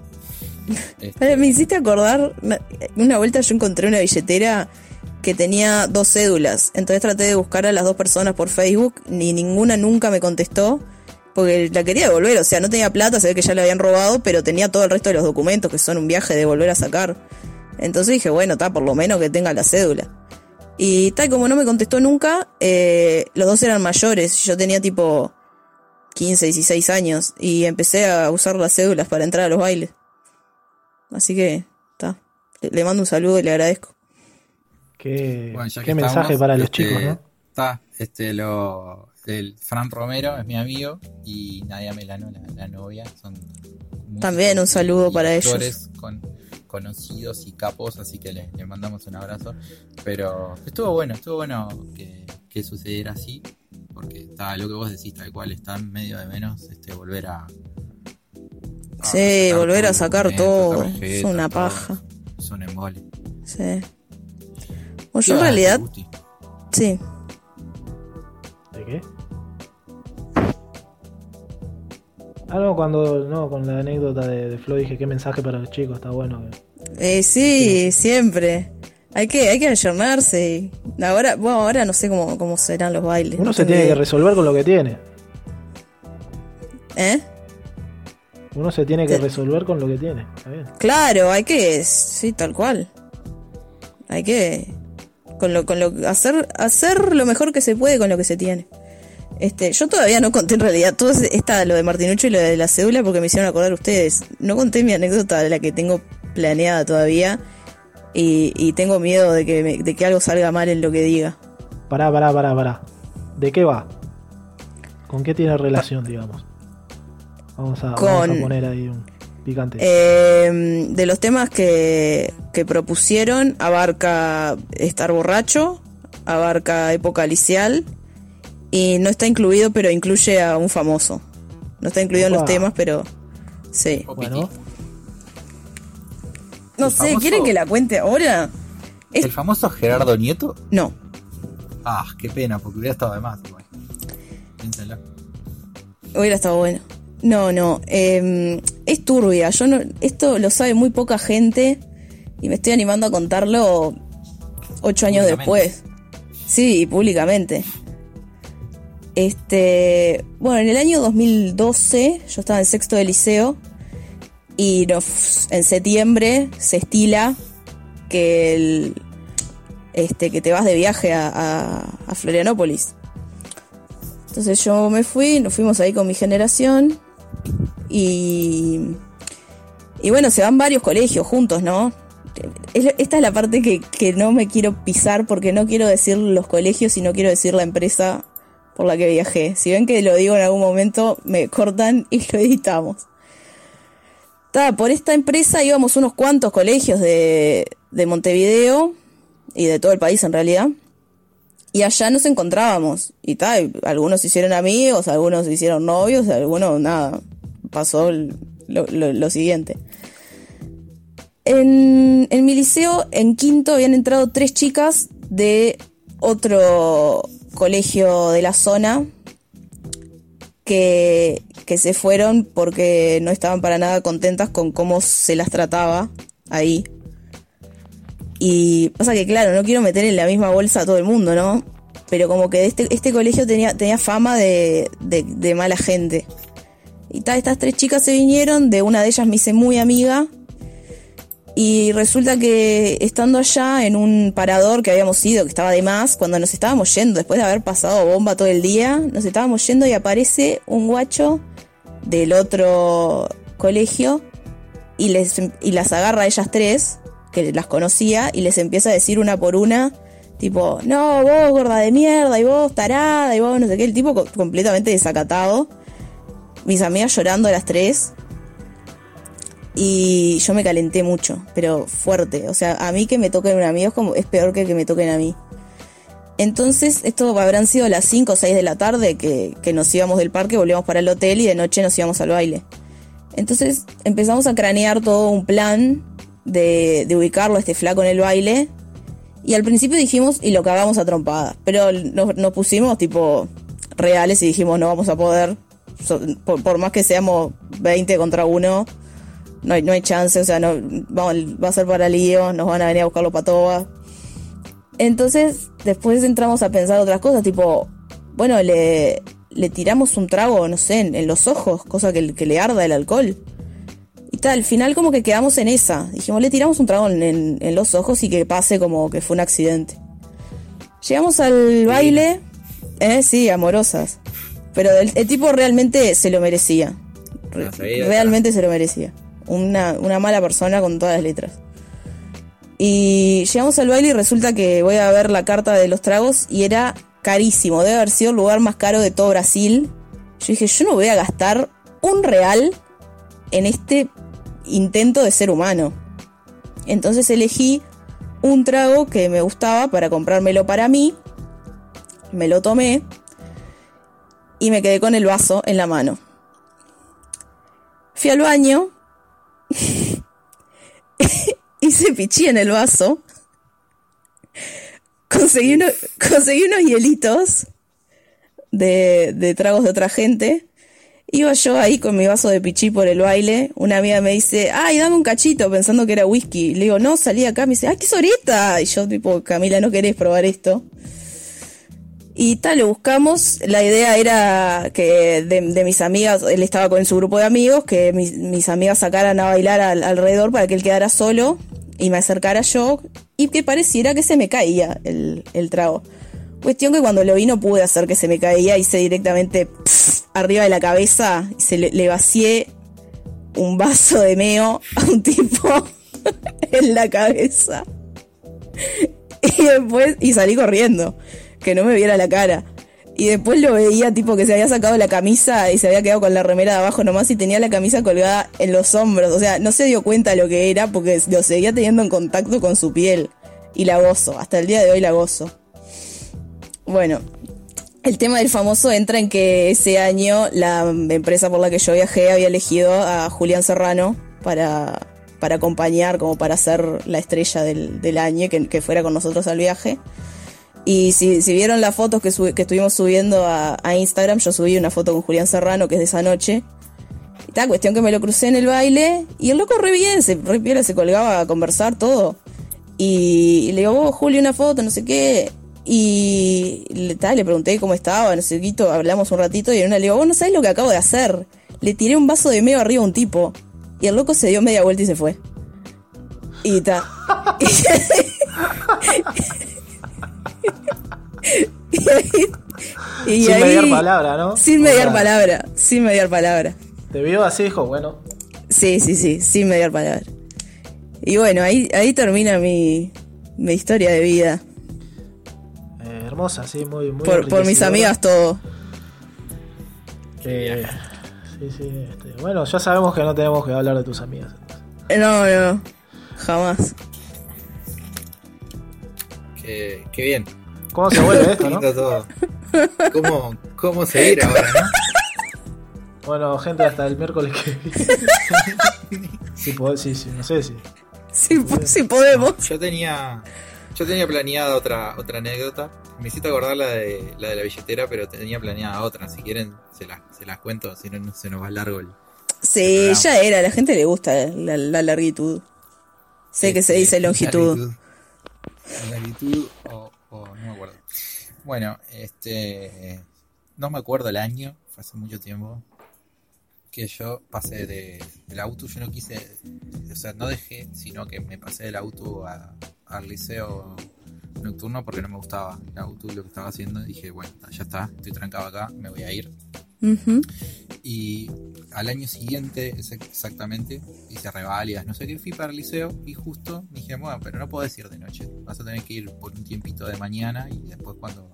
Este, Me hiciste acordar, una vuelta yo encontré una billetera que tenía dos cédulas, entonces traté de buscar a las dos personas por Facebook, ni ninguna nunca me contestó, porque la quería devolver, o sea, no tenía plata, se ve que ya la habían robado, pero tenía todo el resto de los documentos, que son un viaje de volver a sacar. Entonces dije, bueno, está, por lo menos que tenga la cédula. Y tal como no me contestó nunca, eh, los dos eran mayores, yo tenía tipo 15, 16 años, y empecé a usar las cédulas para entrar a los bailes. Así que, está. Le, mando un saludo y le agradezco. Qué, bueno, mensaje para los este, chicos, ¿no? Está, este, lo, el Fran Romero es mi amigo y Nadia Melano, la, la novia, son También un saludo para ellos. Con, conocidos y capos, así que le, le mandamos un abrazo. Pero estuvo bueno, estuvo bueno que, que sucediera así, porque está lo que vos decís, tal cual, está en medio de menos este, volver a. a Sí, volver a sacar todo. tarjeta, Es una todo. paja. Es un embole. Sí. Bueno, yo en realidad, sí. ¿De qué? Ah, no, cuando. No, con la anécdota de, de Flo dije qué mensaje para los chicos, está bueno. Eh, sí, siempre. Hay que, hay que ayornarse. y Ahora, bueno, ahora no sé cómo, cómo serán los bailes. Uno no se tiene que resolver con lo que tiene. ¿Eh? Uno se tiene que resolver con lo que tiene. Está bien. Claro, hay que, sí, tal cual. Hay que, con lo, con lo, hacer, hacer lo mejor que se puede con lo que se tiene. Este, yo todavía no conté en realidad todo esta, lo de Martinucho y lo de la cédula porque me hicieron acordar ustedes. No conté mi anécdota de la que tengo planeada todavía y, y tengo miedo de que, me- de que algo salga mal en lo que diga. Pará, pará, pará, pará. ¿De qué va? ¿Con qué tiene relación, digamos? Vamos a, vamos Con- a poner ahí un picante. Eh, de los temas que, que propusieron, abarca estar borracho, abarca época licial y no está incluido, pero incluye a un famoso. No está incluido en los temas, pero sí. bueno, No ¿El sé, famoso? ¿quieren que la cuente ahora? Es- ¿El famoso Gerardo Nieto? No. Ah, qué pena, porque hubiera estado de más. igual. Piénsalo. Hubiera estado bueno. No, no. eh, es turbia. Yo no, esto lo sabe muy poca gente y me estoy animando a contarlo ocho años después. Sí, públicamente. Este, bueno, en el año 2012 yo estaba en sexto de liceo y en septiembre se estila que este, que te vas de viaje a, Florianópolis. Entonces yo me fui, nos fuimos ahí con mi generación y, y bueno, se van varios colegios juntos, ¿no? Es- Esta es la parte que no me quiero pisar porque no quiero decir los colegios y no quiero decir la empresa por la que viajé. Si ven que lo digo en algún momento, me cortan y lo editamos. Ta, por esta empresa íbamos unos cuantos colegios de, de Montevideo y de todo el país en realidad. Y allá nos encontrábamos. Y tal, algunos se hicieron amigos, algunos se hicieron novios, algunos nada. Pasó lo- lo siguiente. En, en mi liceo, en quinto, habían entrado tres chicas de otro colegio de la zona que, que se fueron porque no estaban para nada contentas con cómo se las trataba ahí. Y pasa que, claro, no quiero meter en la misma bolsa a todo el mundo, ¿no? Pero como que este, este colegio tenía, tenía fama de, de, mala gente. Y tal, estas tres chicas se vinieron, de una de ellas me hice muy amiga. Y resulta que estando allá en un parador que habíamos ido, que estaba de más, cuando nos estábamos yendo, después de haber pasado bomba todo el día, nos estábamos yendo y aparece un guacho del otro colegio y, les, y las agarra a ellas tres, que las conocía, y les empieza a decir una por una, tipo, no, vos gorda de mierda, y vos tarada, y vos no sé qué, el tipo co- completamente desacatado. Mis amigas llorando a las tres. Y yo me calenté mucho, pero fuerte. O sea, a mí que me toquen un amigo es, como, es peor que que me toquen a mí. Entonces, esto habrán sido las 5 o 6 de la tarde que, nos íbamos del parque, volvíamos para el hotel y de noche nos íbamos al baile. Entonces empezamos a cranear todo un plan de, de ubicarlo a este flaco en el baile. Y al principio dijimos, y lo cagamos a trompadas. Pero nos, pusimos tipo reales y dijimos, no vamos a poder. Por, por más que seamos 20 contra uno, no hay, no hay chance. O sea, no, vamos, va a ser para lío, nos van a venir a buscar los patobas. Entonces, después entramos a pensar otras cosas, tipo, bueno, le, le tiramos un trago, no sé, en, en los ojos, cosa que, que le arda el alcohol. Y tal, al final como que quedamos en esa. Dijimos, le tiramos un trago en, en- en los ojos y que pase como que fue un accidente. Llegamos al baile, eh, sí, amorosas. Pero el, el tipo realmente se lo merecía. Re- realmente se lo merecía. Una, una mala persona con todas las letras. Y llegamos al baile y resulta que voy a ver la carta de los tragos y era carísimo. Debe haber sido el lugar más caro de todo Brasil. Yo dije, yo no voy a gastar un real en este intento de ser humano. Entonces elegí un trago que me gustaba para comprármelo para mí. Me lo tomé. y me quedé con el vaso en la mano. Fui al baño, hice pichí en el vaso, conseguí, uno- conseguí unos hielitos de, de tragos de otra gente. Iba yo ahí con mi vaso de pichí por el baile. Una amiga me dice, ay, dame un cachito, pensando que era whisky. Le digo, no, salí acá. Me dice, ay, qué sorita. Y yo, tipo, Camila, ¿no querés probar esto? Y tal, lo buscamos. La idea era que de, mis amigas, él estaba con su grupo de amigos, que mis, amigas sacaran a bailar al- alrededor para que él quedara solo y me acercara yo y que pareciera que se me caía el, el trago. Cuestión que cuando lo vi no pude hacer que se me caía, hice directamente arriba de la cabeza y se le, le vacié un vaso de meo a un tipo en la cabeza. Y después, y salí corriendo, que no me viera la cara. Y después lo veía tipo que se había sacado la camisa y se había quedado con la remera de abajo nomás y tenía la camisa colgada en los hombros. O sea, no se dio cuenta lo que era porque lo seguía teniendo en contacto con su piel. Y la gozo, hasta el día de hoy la gozo. Bueno, el tema del famoso entra en que ese año la empresa por la que yo viajé había elegido a Julián Serrano para, para acompañar, como para ser la estrella del, del año, que fuera con nosotros al viaje. Y si, vieron las fotos que, que estuvimos subiendo a, Instagram, yo subí una foto con Julián Serrano, que es de esa noche. Y cuestión que me lo crucé en el baile, y el loco re bien, se, re piola, se colgaba a conversar todo. Y, le digo, vos, Julio, una foto, no sé qué. Y le, le pregunté cómo estaba, no sé qué, hablamos un ratito y en una le digo, vos no sabés lo que acabo de hacer. Le tiré un vaso de medio arriba a un tipo. Y el loco se dio media vuelta y se fue. Y ta. y ahí, y Sin ahí- mediar palabra, ¿no? Sin O mediar sea, palabra, sin mediar palabra. Te vio así, dijo, bueno, Sí, sí, sí, sin mediar palabra. Y bueno, ahí, ahí termina mi, mi historia de vida. eh, hermosa, sí, muy, muy Por, por mis amigas todo. Eh, sí, sí, este, bueno, ya sabemos que no tenemos que hablar de tus amigas. entonces. Eh, No, no, jamás. Qué, qué bien. ¿Cómo se vuelve esto, no? todo. ¿Cómo, ¿Cómo seguir ahora, no? Bueno, gente, hasta el miércoles que viene. sí, sí, sí, no sé si. Si, si podemos. Yo tenía. Yo tenía planeada otra, otra anécdota. Me hiciste acordar la de la de la billetera, pero tenía planeada otra. Si quieren, se las, se las cuento, si no, no se nos va largo el. Sí, ya era, a la gente le gusta la, la largitud. Sé que se dice longitud. Largitud, Largitud o, o no me acuerdo. Bueno, este. No me acuerdo el año, fue hace mucho tiempo. Que yo pasé de, del auto, yo no quise. O sea, no dejé, sino que me pasé del auto a- al liceo nocturno porque no me gustaba el auto y lo que estaba haciendo. Dije, bueno, ya está, estoy trancado acá, me voy a ir. Ujú. Y al año siguiente, ex- exactamente, hice reválidas, no sé qué, fui para el liceo y justo dije, bueno, pero no podés ir de noche, vas a tener que ir por un tiempito de mañana y después cuando,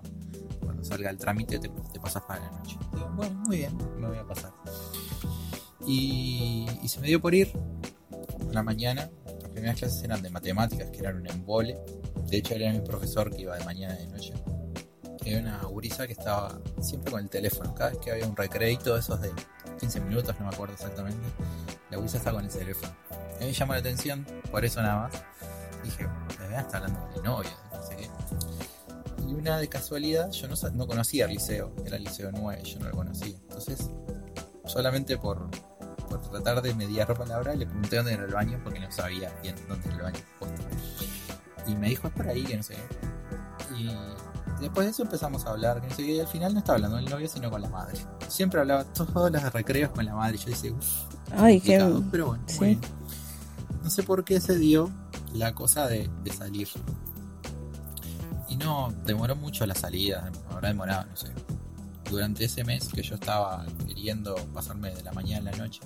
cuando salga el trámite te, pasas para la noche. Digo, bueno, muy bien, me voy a pasar. Y, y se me dio por ir a la mañana. Las primeras clases eran de matemáticas, que eran un embole. De hecho, era mi profesor que iba de mañana y de noche había una gurisa que estaba siempre con el teléfono. Cada vez que había un recreito, esos de 15 minutos, no me acuerdo exactamente, la gurisa estaba con el teléfono. A mí me llamó la atención, por eso nada más. Dije, de verdad está hablando de novia, no sé qué. Y una de casualidad, yo no, conocía el liceo, era el liceo 9, yo no lo conocía. Entonces, solamente por, por tratar de mediar palabra, le pregunté dónde era el baño, porque no sabía bien dónde era el baño. Y me dijo, es por ahí, que no sé qué. Y después de eso empezamos a hablar, que no sé qué, y al final no estaba hablando con el novio, sino con la madre. Siempre hablaba todos los recreos con la madre. Yo decía, uff, Ay, qué. pero bueno, sí. bueno. No sé por qué se dio la cosa de, de salir. Y no, demoró mucho la salida, habrá demorado, no sé. Durante ese mes que yo estaba queriendo pasarme de la mañana a la noche,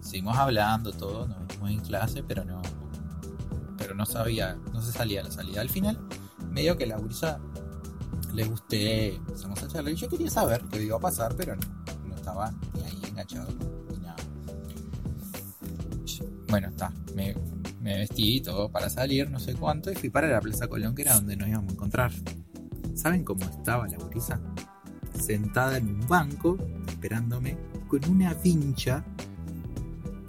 seguimos hablando todo, nos vimos en clase, pero no. Pero no sabía, no se salía la salida. Al final, medio que la gurisa le gusté, empezamos a charlar yo quería saber qué iba a pasar, pero no, no estaba ni ahí enganchado ni nada. Bueno, está, me, me vestí todo para salir, no sé cuánto, y fui para la Plaza Colón, que era donde nos íbamos a encontrar. ¿Saben cómo estaba la gurisa? sentada en un banco, esperándome, con una vincha.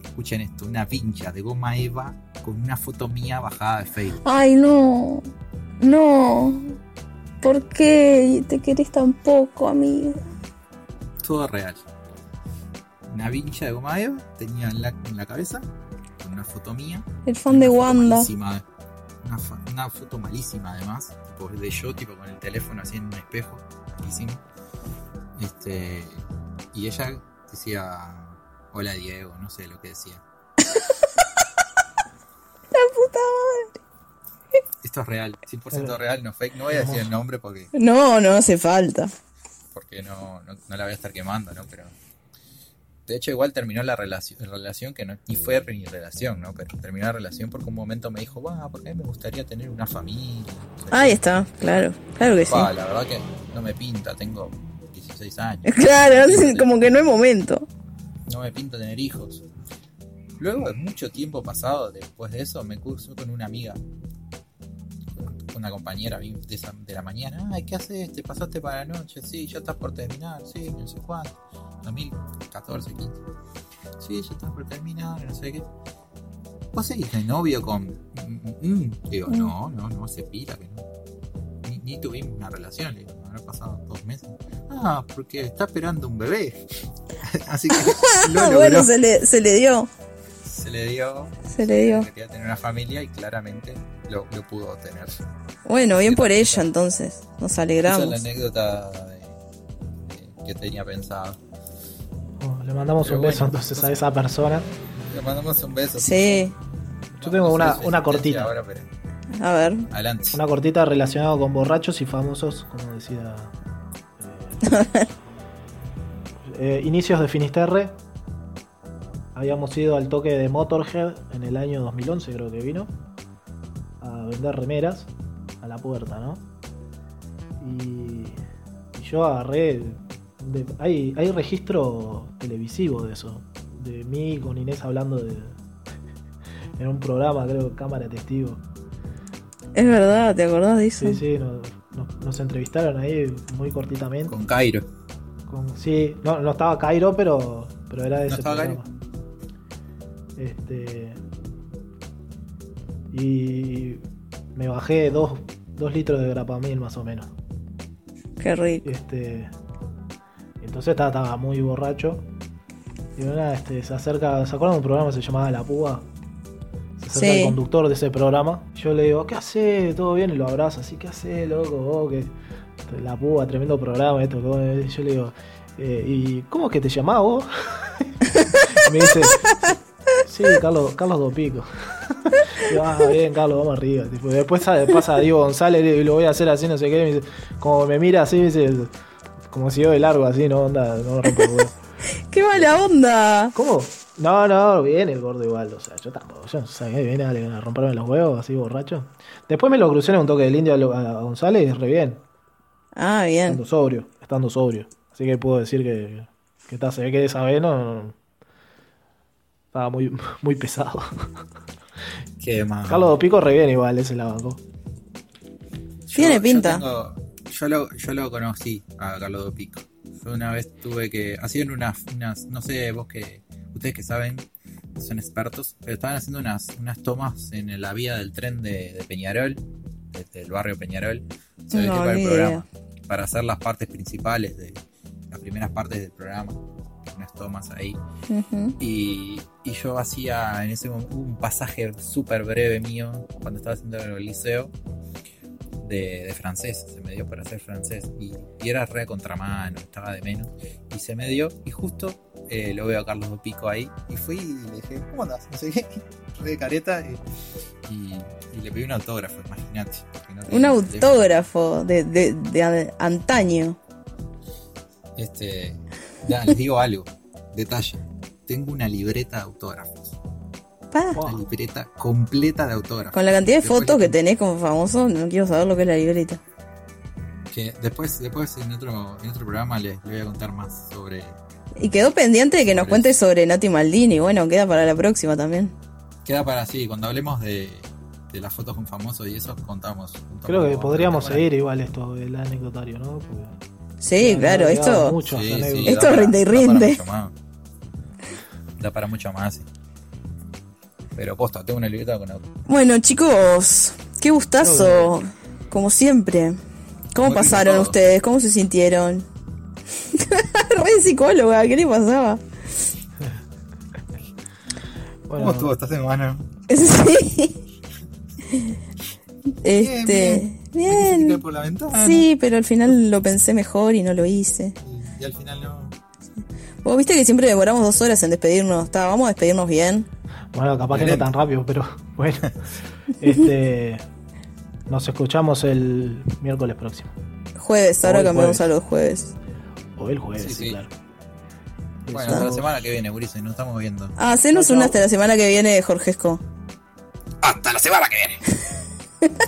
Escuchen esto, una vincha de goma Eva con una foto mía bajada de Facebook. Ay, no. No. ¿Por qué te querés tan poco, amigo? Todo real. Una vincha de goma Eva tenía en la, en la cabeza con una foto mía. El fan de Wanda. malísima, Una, foto malísima además, tipo de yo, tipo con el teléfono así en un espejo, malísimo. Este, y ella decía, hola Diego, no sé lo que decía. La puta madre. Esto es real, 100% real, no fake. No voy a decir el nombre porque, No, no hace falta. porque no, no, no la voy a estar quemando, ¿no? Pero... De hecho, igual terminó la relación, la relación que no, ni fue ni relación, ¿no? Pero terminó la relación porque un momento me dijo, va, porque a mí me gustaría tener una familia. Ahí qué". está, claro. Claro que sí. La verdad que no me pinta, tengo 16 años. Claro, como que no hay momento. No me pinta tener hijos. Luego de mucho tiempo pasado después de eso, me curso con una amiga, una compañera de, esa- de la mañana. Ay, ¿qué haces? ¿Te pasaste para la noche? Sí, ya estás por terminar. Sí, no sé cuánto. 2014, 15. Sí, ya estás por terminar, no sé qué. ¿Vos seguís de novio con.? mm, mm? Digo, no, no, no, se pira que no. Ni, ni tuvimos una relación, le digo, habrá pasado dos meses. Ah, porque está esperando un bebé. Así que lo logró. bueno, se le, se le dio. Se le dio. Se le dio. Quería tener una familia y claramente lo, lo pudo obtener. Bueno, bien por ella entonces. Nos Esa es alegramos. la anécdota que tenía pensado. Oh, le mandamos Pero un beso bueno, entonces a esa persona. Le mandamos un beso. Sí. Yo tengo una- una cortita. ahora, pero A ver. adelante. Una cortita relacionada con borrachos y famosos, como decía. eh, eh, inicios de Finisterre. Habíamos ido al toque de Motorhead en el año 2011, creo que vino. A vender remeras a la puerta, ¿no? Y, y yo agarré. de- hay, hay registro televisivo de eso. De mí con Inés hablando de. En un programa, creo, cámara testigo. Es verdad, ¿te acordás de eso? Sí, sí, nos, nos- nos entrevistaron ahí muy cortitamente. Con Cairo. Con- sí, no, no estaba Cairo, pero, pero era de ¿No ese estaba programa. Este. Y me bajé dos, dos litros de grapamil más o menos. Qué rico. Este. Entonces estaba, estaba muy borracho. Y una, este, se acerca, ¿se acuerdan de un programa que se llamaba La Púa? Se acerca Sí. el conductor de ese programa. Yo le digo, ¿qué hace? ¿Todo bien? Y lo abrazo, así, ¿qué hace, loco? Que La Púa, tremendo programa, esto. que vos-". Y Yo le digo, "Eh, ¿y cómo es que te llamás vos? me dice, sí, Carlos, Carlos Dopico. Ah, bien, Carlos, vamos arriba. Tipo, después pasa Diego González y lo voy a hacer así, no sé qué. me dice, como me mira así, me dice, como si yo de largo así, no onda, no me rompe el. ¡Qué mala onda! ¿Cómo? No, no, bien el gordo igual, o sea, yo tampoco, yo no sé, viene a, a romperme los huevos así borracho. Después me lo crucé en un toque del indio a González y re bien, Ah, bien. estando sobrio, estando sobrio. Así que puedo decir que, que está, se ve que esa vez no, no- estaba muy, muy pesado. Qué. Carlos Dopico re bien igual, ese la bancó. Tiene yo pinta. tengo- Yo, lo, yo lo conocí a Carlos Dopico. Yo una vez tuve que. Hacían unas, unas. No sé, vos que. Ustedes que saben, son expertos, pero estaban haciendo unas, unas tomas en la vía del tren de, de Peñarol, desde el barrio Peñarol. Se ve que para el programa. Para hacer las partes principales de. Las primeras partes del programa. Unas tomas ahí. Ujú. Y, y yo hacía en ese momento un pasaje súper breve mío cuando estaba haciendo el liceo de, de francés. Se me dio para hacer francés y, y era re contramano, estaba de menos. Y se me dio y justo eh, lo veo a Carlos Pico ahí y fui y le dije, ¿cómo andas? No sé qué, re de careta y, y- y le pedí un autógrafo, imagínate. no Un autógrafo de, de, de antaño. Este, ya, les digo algo, detalle. Tengo una libreta de autógrafos. Pa. Una libreta completa de autógrafos. Con la cantidad de Después fotos que tenés como famoso, no quiero saber lo que es la libreta. que después, después en otro, en otro programa les, les voy a contar más sobre. Y quedó pendiente de que nos cuentes sobre Nati Maldini. Bueno, queda para la próxima también. Queda para sí, cuando hablemos de, de las fotos con famosos y eso, contamos. contamos Creo que podríamos seguir igual esto del anecdotario, ¿no? Porque Sí, claro, esto. Sí, sí, Esto da para- rinde y da para rinde. mucho más. Da para mucho más. sí. Pero posta, tengo una libreta con auto. Bueno, chicos, qué gustazo. Como siempre. ¿Cómo Muy pasaron ustedes? ¿Cómo se sintieron? Re psicóloga, ¿qué le pasaba? Bueno, ¿Cómo estuvo esta semana? Sí. Este. Bien. tirar por la ventana. Sí, pero al final lo pensé mejor y no lo hice. Y, y al final no. Vos viste que siempre demoramos dos horas en despedirnos. Está, vamos a despedirnos bien. bueno, capaz que no tan rápido, pero bueno. Este. Nos escuchamos el miércoles próximo. Jueves, ahora cambiamos a los jueves. O el jueves, Sí, claro. Bueno, Eso. hasta la semana que viene, Gurice, nos estamos viendo. Ah, hacenos una hasta la semana que viene, Jorgesco. Hasta la semana que viene.